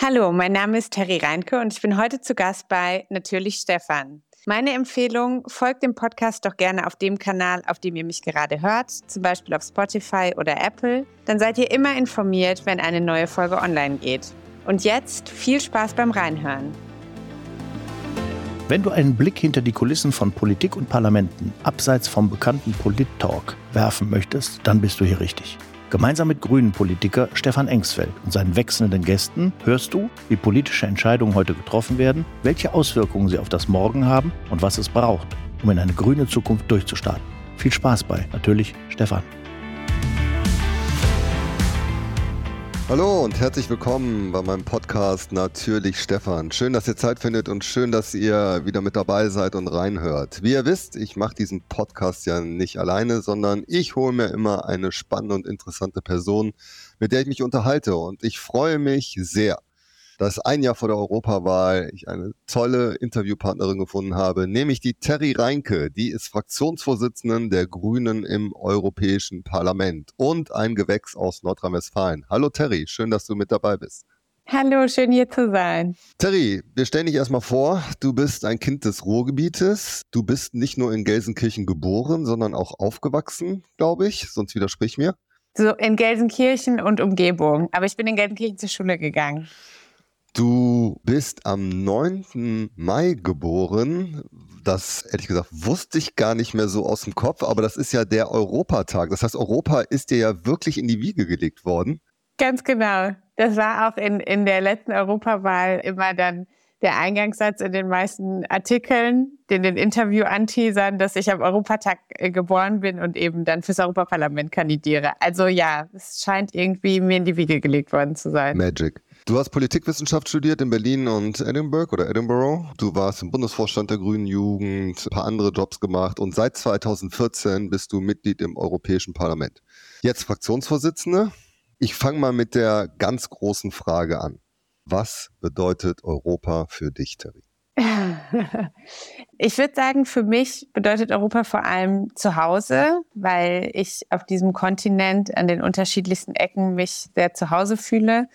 Hallo, mein Name ist Terry Reinke und ich bin heute zu Gast bei Natürlich Stefan. Meine Empfehlung, folgt dem Podcast doch gerne auf dem Kanal, auf dem ihr mich gerade hört, zum Beispiel auf Spotify oder Apple. Dann seid ihr immer informiert, wenn eine neue Folge online geht. Und jetzt viel Spaß beim Reinhören. Wenn du einen Blick hinter die Kulissen von Politik und Parlamenten abseits vom bekannten Polit-Talk werfen möchtest, dann bist du hier richtig. Gemeinsam mit Grünen-Politiker Stefan Engsfeld und seinen wechselnden Gästen hörst du, wie politische Entscheidungen heute getroffen werden, welche Auswirkungen sie auf das Morgen haben und was es braucht, um in eine grüne Zukunft durchzustarten. Viel Spaß bei, natürlich Stefan. Hallo und herzlich willkommen bei meinem Podcast Natürlich Stefan. Schön, dass ihr Zeit findet und schön, dass ihr wieder mit dabei seid und reinhört. Wie ihr wisst, ich mache diesen Podcast ja nicht alleine, sondern ich hole mir immer eine spannende und interessante Person, mit der ich mich unterhalte. Und ich freue mich sehr, dass ein Jahr vor der Europawahl ich eine tolle Interviewpartnerin gefunden habe, nämlich die Terry Reinke. Die ist Fraktionsvorsitzenden der Grünen im Europäischen Parlament und ein Gewächs aus Nordrhein-Westfalen. Hallo Terry, schön, dass du mit dabei bist. Hallo, schön hier zu sein. Terry, wir stellen dich erstmal vor. Du bist ein Kind des Ruhrgebietes. Du bist nicht nur in Gelsenkirchen geboren, sondern auch aufgewachsen, glaube ich. Sonst widersprich mir. So in Gelsenkirchen und Umgebung. Aber ich bin in Gelsenkirchen zur Schule gegangen. Du bist am 9. Mai geboren. Das, ehrlich gesagt, wusste ich gar nicht mehr so aus dem Kopf, aber das ist ja der Europatag. Das heißt, Europa ist dir ja wirklich in die Wiege gelegt worden. Ganz genau. Das war auch in, in der letzten Europawahl immer dann der Eingangssatz in den meisten Artikeln, in den Interview anteasern, dass ich am Europatag äh, geboren bin und eben dann fürs Europaparlament kandidiere. Also ja, es scheint irgendwie mir in die Wiege gelegt worden zu sein. Magic. Du hast Politikwissenschaft studiert in Berlin und Edinburgh oder Edinburgh. Du warst im Bundesvorstand der Grünen Jugend, ein paar andere Jobs gemacht und seit 2014 bist du Mitglied im Europäischen Parlament. Jetzt Fraktionsvorsitzende. Ich fange mal mit der ganz großen Frage an. Was bedeutet Europa für dich, Terry? Ich würde sagen, für mich bedeutet Europa vor allem zu Hause, weil ich auf diesem Kontinent an den unterschiedlichsten Ecken mich sehr zu Hause fühle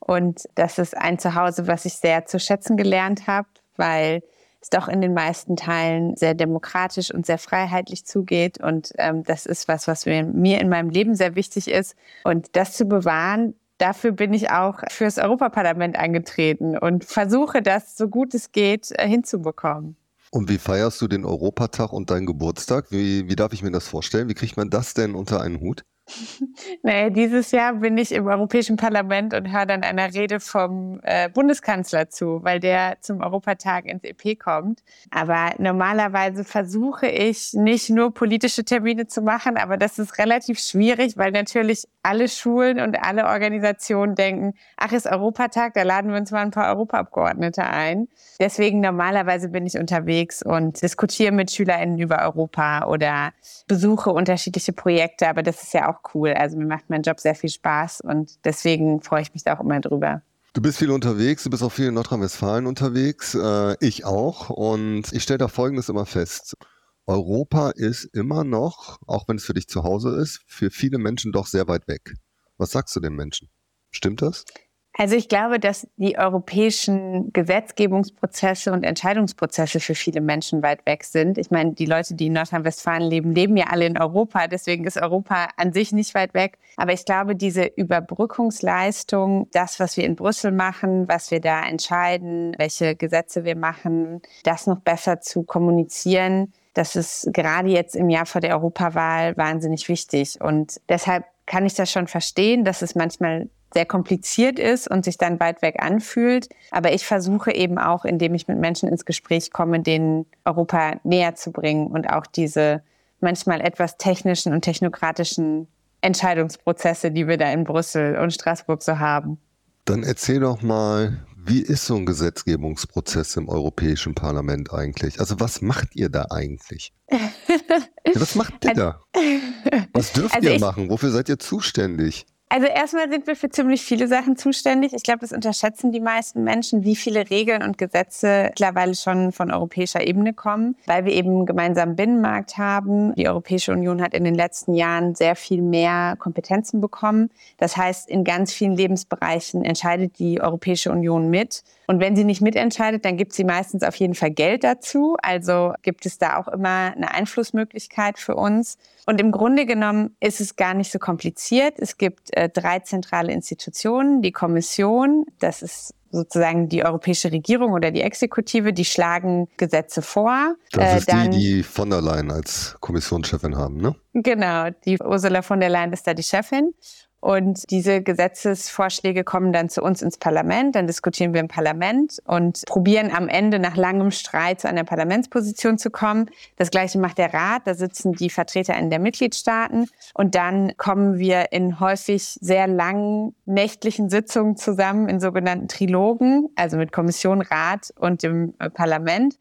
und das ist ein Zuhause, was ich sehr zu schätzen gelernt habe, weil es doch in den meisten Teilen sehr demokratisch und sehr freiheitlich zugeht. Und ähm, das ist was, was mir, mir in meinem Leben sehr wichtig ist. Und das zu bewahren, dafür bin ich auch fürs Europaparlament angetreten und versuche das, so gut es geht, äh, hinzubekommen. Und wie feierst du den Europatag und deinen Geburtstag? Wie, wie darf ich mir das vorstellen? Wie kriegt man das denn unter einen Hut? Nee, dieses Jahr bin ich im Europäischen Parlament und höre dann einer Rede vom äh, Bundeskanzler zu, weil der zum Europatag ins EP kommt. Aber normalerweise versuche ich nicht nur politische Termine zu machen, aber das ist relativ schwierig, weil natürlich alle Schulen und alle Organisationen denken, ach, ist Europatag, da laden wir uns mal ein paar Europaabgeordnete ein. Deswegen normalerweise bin ich unterwegs und diskutiere mit SchülerInnen über Europa oder besuche unterschiedliche Projekte, aber das ist ja auch cool. Also mir macht mein Job sehr viel Spaß und deswegen freue ich mich da auch immer drüber. Du bist viel unterwegs, du bist auch viel in Nordrhein-Westfalen unterwegs, äh, ich auch. Und ich stelle da Folgendes immer fest. Europa ist immer noch, auch wenn es für dich zu Hause ist, für viele Menschen doch sehr weit weg. Was sagst du den Menschen? Stimmt das? Also ich glaube, dass die europäischen Gesetzgebungsprozesse und Entscheidungsprozesse für viele Menschen weit weg sind. Ich meine, die Leute, die in Nordrhein-Westfalen leben, leben ja alle in Europa. Deswegen ist Europa an sich nicht weit weg. Aber ich glaube, diese Überbrückungsleistung, das, was wir in Brüssel machen, was wir da entscheiden, welche Gesetze wir machen, das noch besser zu kommunizieren, das ist gerade jetzt im Jahr vor der Europawahl wahnsinnig wichtig. Und deshalb kann ich das schon verstehen, dass es manchmal sehr kompliziert ist und sich dann weit weg anfühlt. Aber ich versuche eben auch, indem ich mit Menschen ins Gespräch komme, denen Europa näher zu bringen und auch diese manchmal etwas technischen und technokratischen Entscheidungsprozesse, die wir da in Brüssel und Straßburg so haben. Dann erzähl doch mal, wie ist so ein Gesetzgebungsprozess im Europäischen Parlament eigentlich? Also was macht ihr da eigentlich? was macht ihr da? Was dürft also ihr machen? Wofür seid ihr zuständig? Also erstmal sind wir für ziemlich viele Sachen zuständig. Ich glaube, das unterschätzen die meisten Menschen, wie viele Regeln und Gesetze mittlerweile schon von europäischer Ebene kommen, weil wir eben einen gemeinsamen Binnenmarkt haben. Die Europäische Union hat in den letzten Jahren sehr viel mehr Kompetenzen bekommen. Das heißt, in ganz vielen Lebensbereichen entscheidet die Europäische Union mit. Und wenn sie nicht mitentscheidet, dann gibt sie meistens auf jeden Fall Geld dazu. Also gibt es da auch immer eine Einflussmöglichkeit für uns. Und im Grunde genommen ist es gar nicht so kompliziert. Es gibt äh, drei zentrale Institutionen. Die Kommission, das ist sozusagen die europäische Regierung oder die Exekutive, die schlagen Gesetze vor. Das äh, ist dann, die, die von der Leyen als Kommissionschefin haben, ne? Genau, die Ursula von der Leyen ist da die Chefin. Und diese Gesetzesvorschläge kommen dann zu uns ins Parlament, dann diskutieren wir im Parlament und probieren am Ende nach langem Streit zu einer Parlamentsposition zu kommen. Das gleiche macht der Rat, da sitzen die Vertreter in der Mitgliedstaaten und dann kommen wir in häufig sehr langen nächtlichen Sitzungen zusammen in sogenannten Trilogen, also mit Kommission, Rat und dem Parlament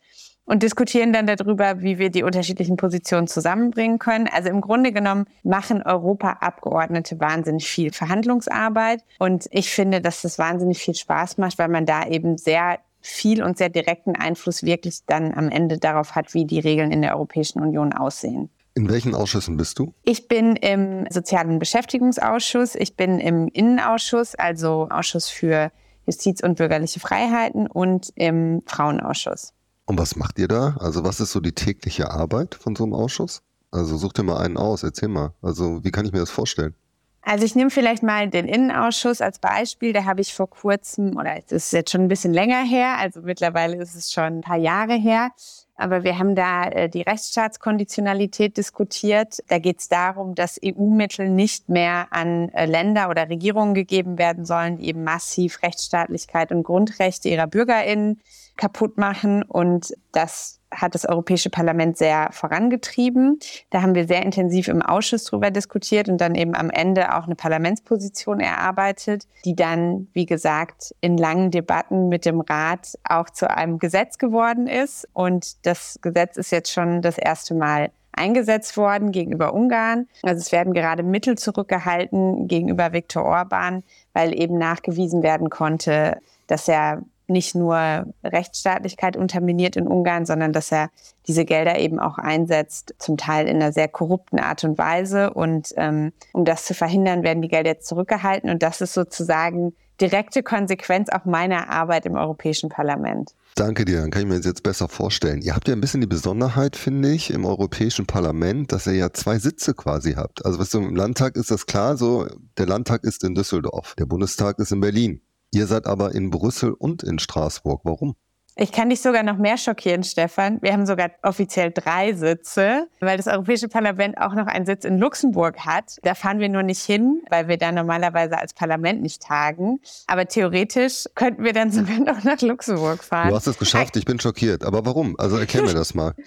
und diskutieren dann darüber, wie wir die unterschiedlichen Positionen zusammenbringen können. Also im Grunde genommen machen Europa-Abgeordnete wahnsinnig viel Verhandlungsarbeit. Und ich finde, dass das wahnsinnig viel Spaß macht, weil man da eben sehr viel und sehr direkten Einfluss wirklich dann am Ende darauf hat, wie die Regeln in der Europäischen Union aussehen. In welchen Ausschüssen bist du? Ich bin im Sozialen Beschäftigungsausschuss, ich bin im Innenausschuss, also Ausschuss für Justiz und bürgerliche Freiheiten und im Frauenausschuss. Und was macht ihr da? Also was ist so die tägliche Arbeit von so einem Ausschuss? Also such dir mal einen aus, erzähl mal. Also wie kann ich mir das vorstellen? Also ich nehme vielleicht mal den Innenausschuss als Beispiel. Da habe ich vor kurzem, oder es ist jetzt schon ein bisschen länger her, also mittlerweile ist es schon ein paar Jahre her, aber wir haben da äh, die Rechtsstaatskonditionalität diskutiert. Da geht es darum, dass EU-Mittel nicht mehr an äh, Länder oder Regierungen gegeben werden sollen, die eben massiv Rechtsstaatlichkeit und Grundrechte ihrer BürgerInnen kaputt machen. Und das hat das Europäische Parlament sehr vorangetrieben. Da haben wir sehr intensiv im Ausschuss drüber diskutiert und dann eben am Ende auch eine Parlamentsposition erarbeitet, die dann, wie gesagt, in langen Debatten mit dem Rat auch zu einem Gesetz geworden ist. Und das Gesetz ist jetzt schon das erste Mal eingesetzt worden gegenüber Ungarn. Also es werden gerade Mittel zurückgehalten gegenüber Viktor Orban, weil eben nachgewiesen werden konnte, dass er nicht nur Rechtsstaatlichkeit unterminiert in Ungarn, sondern dass er diese Gelder eben auch einsetzt, zum Teil in einer sehr korrupten Art und Weise. Und ähm, um das zu verhindern, werden die Gelder jetzt zurückgehalten. Und das ist sozusagen direkte Konsequenz auch meiner Arbeit im Europäischen Parlament. Danke dir, dann kann ich mir das jetzt besser vorstellen. Ihr habt ja ein bisschen die Besonderheit, finde ich, im Europäischen Parlament, dass ihr ja zwei Sitze quasi habt. Also was du, im Landtag ist das klar so, der Landtag ist in Düsseldorf, der Bundestag ist in Berlin. Ihr seid aber in Brüssel und in Straßburg. Warum? Ich kann dich sogar noch mehr schockieren, Stefan. Wir haben sogar offiziell drei Sitze, weil das Europäische Parlament auch noch einen Sitz in Luxemburg hat. Da fahren wir nur nicht hin, weil wir da normalerweise als Parlament nicht tagen. Aber theoretisch könnten wir dann sogar noch nach Luxemburg fahren. Du hast es geschafft, ich bin schockiert. Aber warum? Also erklär mir das mal.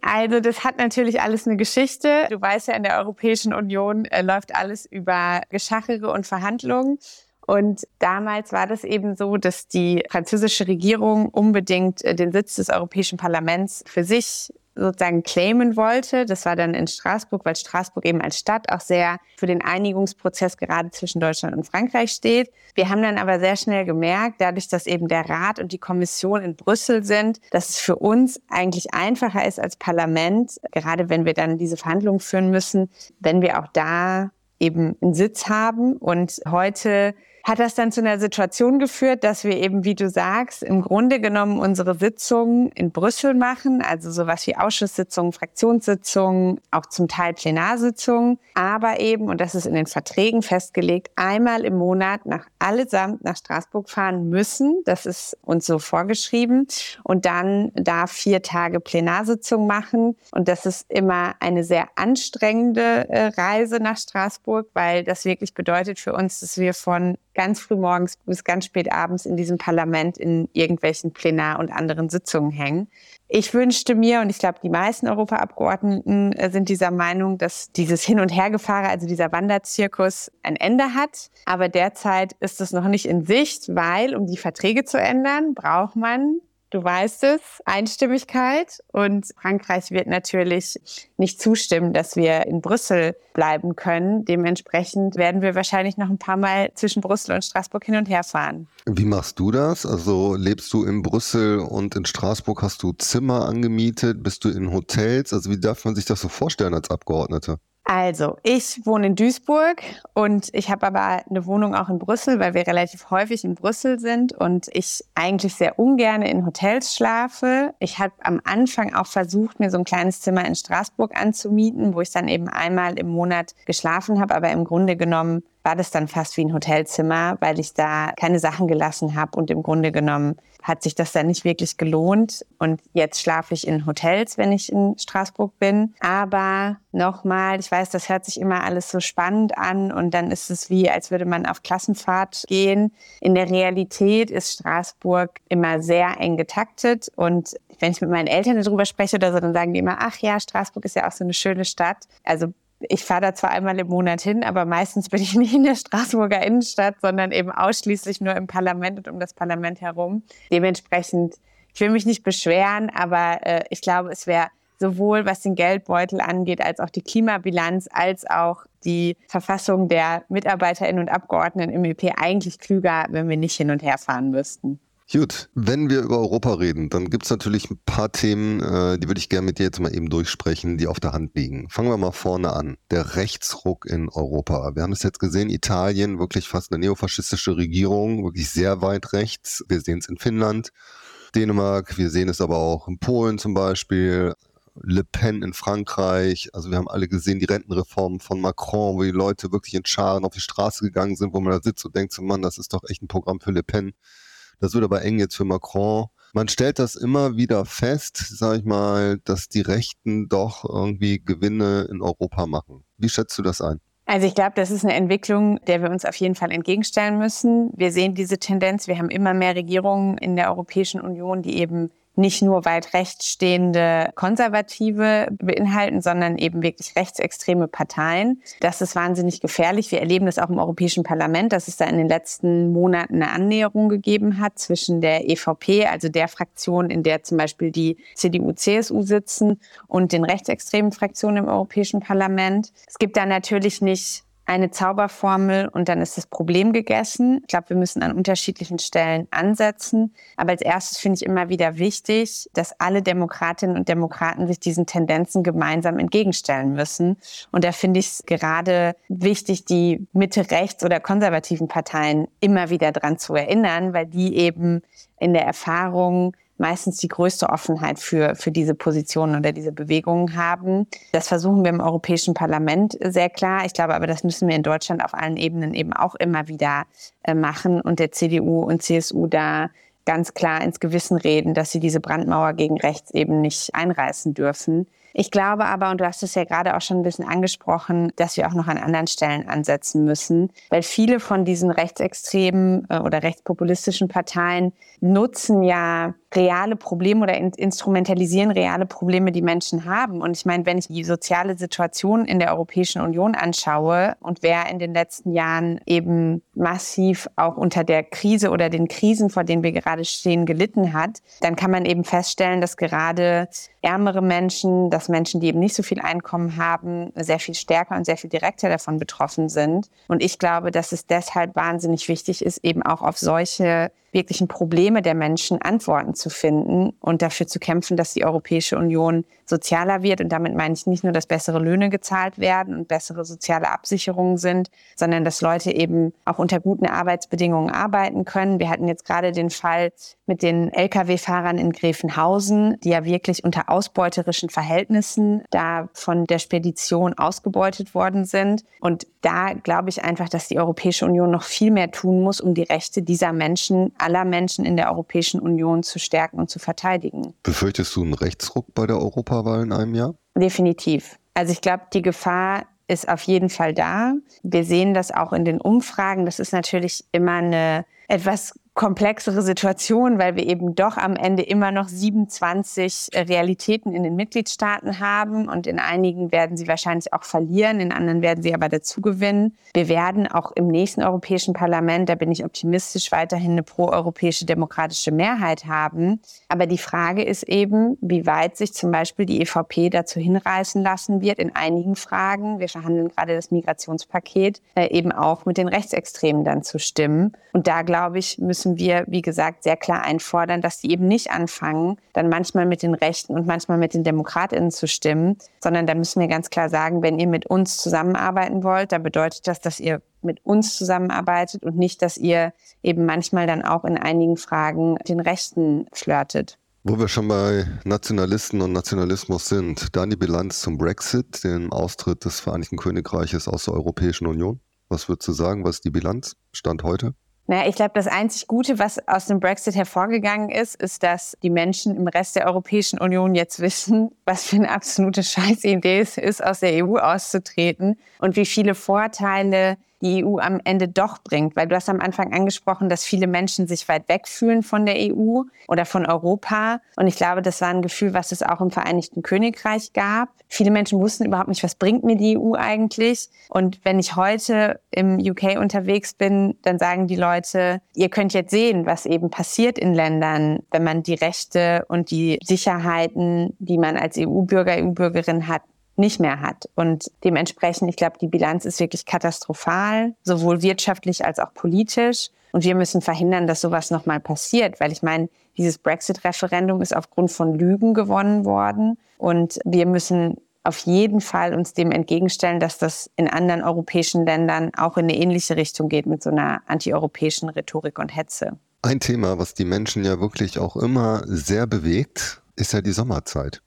Also das hat natürlich alles eine Geschichte. Du weißt ja, in der Europäischen Union äh, läuft alles über Geschachere und Verhandlungen. Und damals war das eben so, dass die französische Regierung unbedingt äh, den Sitz des Europäischen Parlaments für sich sozusagen claimen wollte. Das war dann in Straßburg, weil Straßburg eben als Stadt auch sehr für den Einigungsprozess gerade zwischen Deutschland und Frankreich steht. Wir haben dann aber sehr schnell gemerkt, dadurch, dass eben der Rat und die Kommission in Brüssel sind, dass es für uns eigentlich einfacher ist als Parlament, gerade wenn wir dann diese Verhandlungen führen müssen, wenn wir auch da eben einen Sitz haben. Und heute hat das dann zu einer Situation geführt, dass wir eben, wie du sagst, im Grunde genommen unsere Sitzungen in Brüssel machen, also sowas wie Ausschusssitzungen, Fraktionssitzungen, auch zum Teil Plenarsitzungen, aber eben, und das ist in den Verträgen festgelegt, einmal im Monat nach allesamt nach Straßburg fahren müssen. Das ist uns so vorgeschrieben. Und dann da vier Tage Plenarsitzung machen. Und das ist immer eine sehr anstrengende äh, Reise nach Straßburg, weil das wirklich bedeutet für uns, dass wir von ganz früh morgens bis ganz spät abends in diesem Parlament in irgendwelchen Plenar- und anderen Sitzungen hängen. Ich wünschte mir, und ich glaube, die meisten Europaabgeordneten äh, sind dieser Meinung, dass dieses Hin- und Hergefahre, also dieser Wanderzirkus, ein Ende hat. Aber derzeit ist es noch nicht in Sicht, weil, um die Verträge zu ändern, braucht man du weißt es, Einstimmigkeit. Und Frankreich wird natürlich nicht zustimmen, dass wir in Brüssel bleiben können. Dementsprechend werden wir wahrscheinlich noch ein paar Mal zwischen Brüssel und Straßburg hin und her fahren. Wie machst du das? Also lebst du in Brüssel und in Straßburg hast du Zimmer angemietet? Bist du in Hotels? Also wie darf man sich das so vorstellen als Abgeordnete? Also, ich wohne in Duisburg und ich habe aber eine Wohnung auch in Brüssel, weil wir relativ häufig in Brüssel sind und ich eigentlich sehr ungern in Hotels schlafe. Ich habe am Anfang auch versucht, mir so ein kleines Zimmer in Straßburg anzumieten, wo ich dann eben einmal im Monat geschlafen habe, aber im Grunde genommen war das dann fast wie ein Hotelzimmer, weil ich da keine Sachen gelassen habe und im Grunde genommen hat sich das dann nicht wirklich gelohnt. Und jetzt schlafe ich in Hotels, wenn ich in Straßburg bin. Aber nochmal, ich weiß, das hört sich immer alles so spannend an und dann ist es wie, als würde man auf Klassenfahrt gehen. In der Realität ist Straßburg immer sehr eng getaktet und wenn ich mit meinen Eltern darüber spreche oder so, dann sagen die immer, ach ja, Straßburg ist ja auch so eine schöne Stadt. Also ich fahre da zwar einmal im Monat hin, aber meistens bin ich nicht in der Straßburger Innenstadt, sondern eben ausschließlich nur im Parlament und um das Parlament herum. Dementsprechend, ich will mich nicht beschweren, aber äh, ich glaube, es wäre sowohl was den Geldbeutel angeht, als auch die Klimabilanz, als auch die Verfassung der Mitarbeiterinnen und Abgeordneten im EP eigentlich klüger, wenn wir nicht hin und her fahren müssten. Gut, wenn wir über Europa reden, dann gibt es natürlich ein paar Themen, äh, die würde ich gerne mit dir jetzt mal eben durchsprechen, die auf der Hand liegen. Fangen wir mal vorne an. Der Rechtsruck in Europa. Wir haben es jetzt gesehen, Italien, wirklich fast eine neofaschistische Regierung, wirklich sehr weit rechts. Wir sehen es in Finnland, Dänemark, wir sehen es aber auch in Polen zum Beispiel. Le Pen in Frankreich. Also wir haben alle gesehen, die Rentenreform von Macron, wo die Leute wirklich in Scharen auf die Straße gegangen sind, wo man da sitzt und denkt, so Mann, das ist doch echt ein Programm für Le Pen. Das wird aber eng jetzt für Macron. Man stellt das immer wieder fest, sage ich mal, dass die Rechten doch irgendwie Gewinne in Europa machen. Wie schätzt du das ein? Also ich glaube, das ist eine Entwicklung, der wir uns auf jeden Fall entgegenstellen müssen. Wir sehen diese Tendenz. Wir haben immer mehr Regierungen in der Europäischen Union, die eben nicht nur weit rechts stehende Konservative beinhalten, sondern eben wirklich rechtsextreme Parteien. Das ist wahnsinnig gefährlich. Wir erleben das auch im Europäischen Parlament, dass es da in den letzten Monaten eine Annäherung gegeben hat zwischen der EVP, also der Fraktion, in der zum Beispiel die CDU, CSU sitzen, und den rechtsextremen Fraktionen im Europäischen Parlament. Es gibt da natürlich nicht eine Zauberformel und dann ist das Problem gegessen. Ich glaube, wir müssen an unterschiedlichen Stellen ansetzen. Aber als erstes finde ich immer wieder wichtig, dass alle Demokratinnen und Demokraten sich diesen Tendenzen gemeinsam entgegenstellen müssen. Und da finde ich es gerade wichtig, die Mitte-Rechts- oder konservativen Parteien immer wieder dran zu erinnern, weil die eben in der Erfahrung meistens die größte Offenheit für, für diese Positionen oder diese Bewegungen haben. Das versuchen wir im Europäischen Parlament sehr klar. Ich glaube aber, das müssen wir in Deutschland auf allen Ebenen eben auch immer wieder äh, machen und der CDU und CSU da ganz klar ins Gewissen reden, dass sie diese Brandmauer gegen rechts eben nicht einreißen dürfen. Ich glaube aber, und du hast es ja gerade auch schon ein bisschen angesprochen, dass wir auch noch an anderen Stellen ansetzen müssen, weil viele von diesen rechtsextremen äh, oder rechtspopulistischen Parteien nutzen ja reale Probleme oder in instrumentalisieren reale Probleme, die Menschen haben. Und ich meine, wenn ich die soziale Situation in der Europäischen Union anschaue und wer in den letzten Jahren eben massiv auch unter der Krise oder den Krisen, vor denen wir gerade stehen, gelitten hat, dann kann man eben feststellen, dass gerade ärmere Menschen, dass Menschen, die eben nicht so viel Einkommen haben, sehr viel stärker und sehr viel direkter davon betroffen sind. Und ich glaube, dass es deshalb wahnsinnig wichtig ist, eben auch auf solche wirklichen Probleme der Menschen Antworten zu finden und dafür zu kämpfen, dass die Europäische Union sozialer wird. Und damit meine ich nicht nur, dass bessere Löhne gezahlt werden und bessere soziale Absicherungen sind, sondern dass Leute eben auch unter guten Arbeitsbedingungen arbeiten können. Wir hatten jetzt gerade den Fall mit den Lkw-Fahrern in Gräfenhausen, die ja wirklich unter ausbeuterischen Verhältnissen da von der Spedition ausgebeutet worden sind. Und da glaube ich einfach, dass die Europäische Union noch viel mehr tun muss, um die Rechte dieser Menschen aller Menschen in der Europäischen Union zu stärken und zu verteidigen. Befürchtest du einen Rechtsruck bei der Europawahl in einem Jahr? Definitiv. Also ich glaube, die Gefahr ist auf jeden Fall da. Wir sehen das auch in den Umfragen. Das ist natürlich immer eine etwas komplexere Situation, weil wir eben doch am Ende immer noch 27 äh, Realitäten in den Mitgliedstaaten haben und in einigen werden sie wahrscheinlich auch verlieren, in anderen werden sie aber dazu gewinnen. Wir werden auch im nächsten Europäischen Parlament, da bin ich optimistisch, weiterhin eine proeuropäische demokratische Mehrheit haben. Aber die Frage ist eben, wie weit sich zum Beispiel die EVP dazu hinreißen lassen wird, in einigen Fragen, wir verhandeln gerade das Migrationspaket, äh, eben auch mit den Rechtsextremen dann zu stimmen. Und da, glaube ich, müssen müssen wir, wie gesagt, sehr klar einfordern, dass die eben nicht anfangen, dann manchmal mit den Rechten und manchmal mit den DemokratInnen zu stimmen, sondern da müssen wir ganz klar sagen, wenn ihr mit uns zusammenarbeiten wollt, dann bedeutet das, dass ihr mit uns zusammenarbeitet und nicht, dass ihr eben manchmal dann auch in einigen Fragen den Rechten flirtet. Wo wir schon bei Nationalisten und Nationalismus sind, dann die Bilanz zum Brexit, dem Austritt des Vereinigten Königreiches aus der Europäischen Union. Was würdest du sagen, was ist die Bilanz? Stand heute? Naja, ich glaube, das einzig Gute, was aus dem Brexit hervorgegangen ist, ist, dass die Menschen im Rest der Europäischen Union jetzt wissen, was für eine absolute Scheißidee es ist, aus der EU auszutreten und wie viele Vorteile die EU am Ende doch bringt. Weil du hast am Anfang angesprochen, dass viele Menschen sich weit weg fühlen von der EU oder von Europa. Und ich glaube, das war ein Gefühl, was es auch im Vereinigten Königreich gab. Viele Menschen wussten überhaupt nicht, was bringt mir die EU eigentlich. Und wenn ich heute im UK unterwegs bin, dann sagen die Leute, ihr könnt jetzt sehen, was eben passiert in Ländern, wenn man die Rechte und die Sicherheiten, die man als EU-Bürger, EU-Bürgerin hat, nicht mehr hat. Und dementsprechend, ich glaube, die Bilanz ist wirklich katastrophal, sowohl wirtschaftlich als auch politisch. Und wir müssen verhindern, dass sowas nochmal passiert, weil ich meine, dieses Brexit-Referendum ist aufgrund von Lügen gewonnen worden. Und wir müssen auf jeden Fall uns dem entgegenstellen, dass das in anderen europäischen Ländern auch in eine ähnliche Richtung geht mit so einer antieuropäischen Rhetorik und Hetze. Ein Thema, was die Menschen ja wirklich auch immer sehr bewegt, ist ja die Sommerzeit.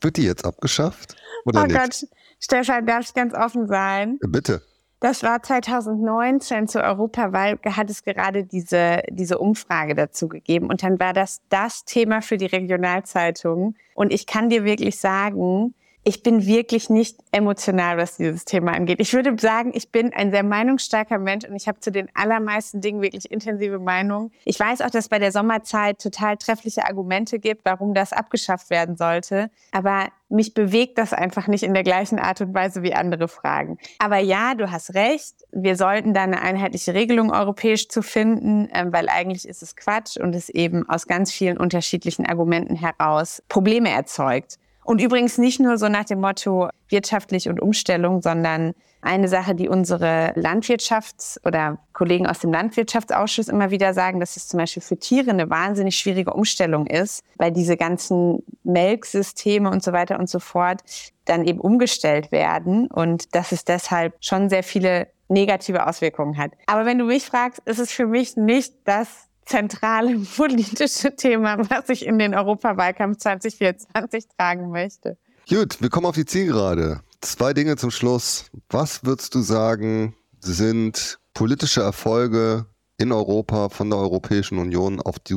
Wird die jetzt abgeschafft? Oder oh nicht? Gott, Stefan, darf ich ganz offen sein? Bitte. Das war 2019 zur Europawahl, hat es gerade diese, diese Umfrage dazu gegeben. Und dann war das das Thema für die Regionalzeitung. Und ich kann dir wirklich sagen, ich bin wirklich nicht emotional, was dieses Thema angeht. Ich würde sagen, ich bin ein sehr meinungsstarker Mensch und ich habe zu den allermeisten Dingen wirklich intensive Meinungen. Ich weiß auch, dass es bei der Sommerzeit total treffliche Argumente gibt, warum das abgeschafft werden sollte. Aber mich bewegt das einfach nicht in der gleichen Art und Weise wie andere Fragen. Aber ja, du hast recht. Wir sollten da eine einheitliche Regelung europäisch zu finden, ähm, weil eigentlich ist es Quatsch und es eben aus ganz vielen unterschiedlichen Argumenten heraus Probleme erzeugt. Und übrigens nicht nur so nach dem Motto wirtschaftlich und Umstellung, sondern eine Sache, die unsere Landwirtschafts- oder Kollegen aus dem Landwirtschaftsausschuss immer wieder sagen, dass es zum Beispiel für Tiere eine wahnsinnig schwierige Umstellung ist, weil diese ganzen Melksysteme und so weiter und so fort dann eben umgestellt werden und dass es deshalb schon sehr viele negative Auswirkungen hat. Aber wenn du mich fragst, ist es für mich nicht das zentrale politische Thema, was ich in den Europawahlkampf 2024 tragen möchte. Gut, wir kommen auf die Zielgerade. Zwei Dinge zum Schluss. Was würdest du sagen, sind politische Erfolge in Europa von der Europäischen Union, auf die,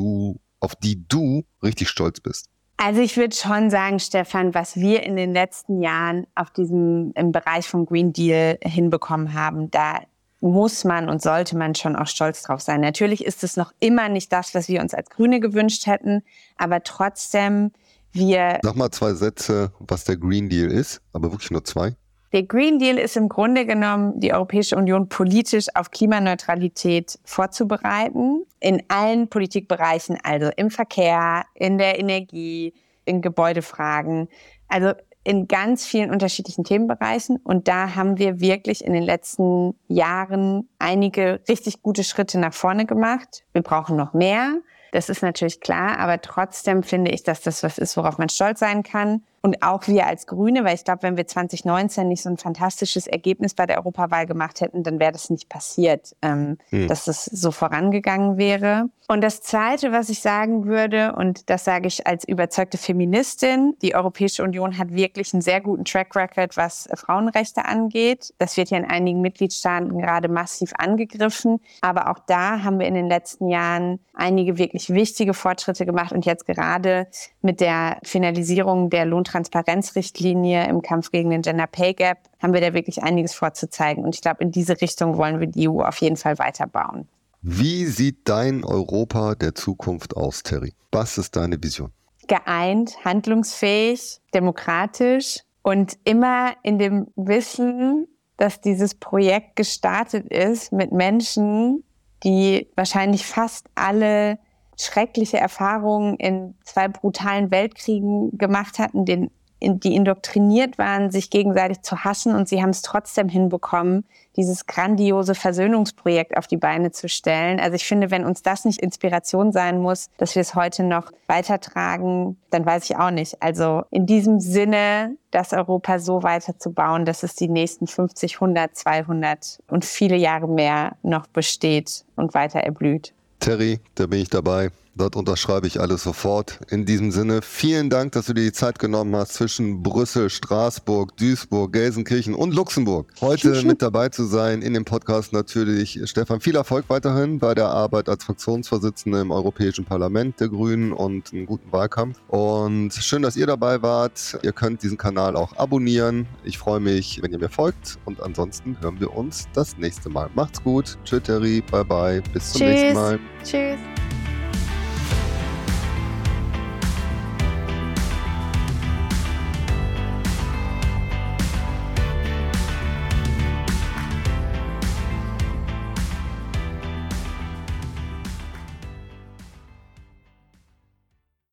auf die du richtig stolz bist? Also ich würde schon sagen, Stefan, was wir in den letzten Jahren auf diesem im Bereich vom Green Deal hinbekommen haben, da muss man und sollte man schon auch stolz drauf sein. Natürlich ist es noch immer nicht das, was wir uns als Grüne gewünscht hätten, aber trotzdem wir. Sag mal zwei Sätze, was der Green Deal ist, aber wirklich nur zwei. Der Green Deal ist im Grunde genommen, die Europäische Union politisch auf Klimaneutralität vorzubereiten. In allen Politikbereichen, also im Verkehr, in der Energie, in Gebäudefragen. Also in ganz vielen unterschiedlichen Themenbereichen. Und da haben wir wirklich in den letzten Jahren einige richtig gute Schritte nach vorne gemacht. Wir brauchen noch mehr. Das ist natürlich klar, aber trotzdem finde ich, dass das was ist, worauf man stolz sein kann. Und auch wir als Grüne, weil ich glaube, wenn wir 2019 nicht so ein fantastisches Ergebnis bei der Europawahl gemacht hätten, dann wäre das nicht passiert, ähm, hm. dass es so vorangegangen wäre. Und das Zweite, was ich sagen würde, und das sage ich als überzeugte Feministin, die Europäische Union hat wirklich einen sehr guten Track Record, was Frauenrechte angeht. Das wird ja in einigen Mitgliedstaaten gerade massiv angegriffen. Aber auch da haben wir in den letzten Jahren einige wirklich wichtige Fortschritte gemacht und jetzt gerade mit der Finalisierung der Lohntransparenzrichtlinie im Kampf gegen den Gender Pay Gap haben wir da wirklich einiges vorzuzeigen. Und ich glaube, in diese Richtung wollen wir die EU auf jeden Fall weiterbauen. Wie sieht dein Europa der Zukunft aus, Terry? Was ist deine Vision? Geeint, handlungsfähig, demokratisch und immer in dem Wissen, dass dieses Projekt gestartet ist mit Menschen, die wahrscheinlich fast alle schreckliche Erfahrungen in zwei brutalen Weltkriegen gemacht hatten, den, die indoktriniert waren, sich gegenseitig zu hassen und sie haben es trotzdem hinbekommen, dieses grandiose Versöhnungsprojekt auf die Beine zu stellen. Also ich finde, wenn uns das nicht Inspiration sein muss, dass wir es heute noch weitertragen, dann weiß ich auch nicht. Also in diesem Sinne, das Europa so weiterzubauen, dass es die nächsten 50, 100, 200 und viele Jahre mehr noch besteht und weiter erblüht. Terry, da bin ich dabei. Dort unterschreibe ich alles sofort. In diesem Sinne, vielen Dank, dass du dir die Zeit genommen hast, zwischen Brüssel, Straßburg, Duisburg, Gelsenkirchen und Luxemburg heute mit dabei zu sein in dem Podcast. Natürlich, Stefan, viel Erfolg weiterhin bei der Arbeit als Fraktionsvorsitzender im Europäischen Parlament der Grünen und einen guten Wahlkampf. Und schön, dass ihr dabei wart. Ihr könnt diesen Kanal auch abonnieren. Ich freue mich, wenn ihr mir folgt. Und ansonsten hören wir uns das nächste Mal. Macht's gut. Tschüss, Terry. Bye, bye. Bis zum Tschüss. nächsten Mal. Tschüss.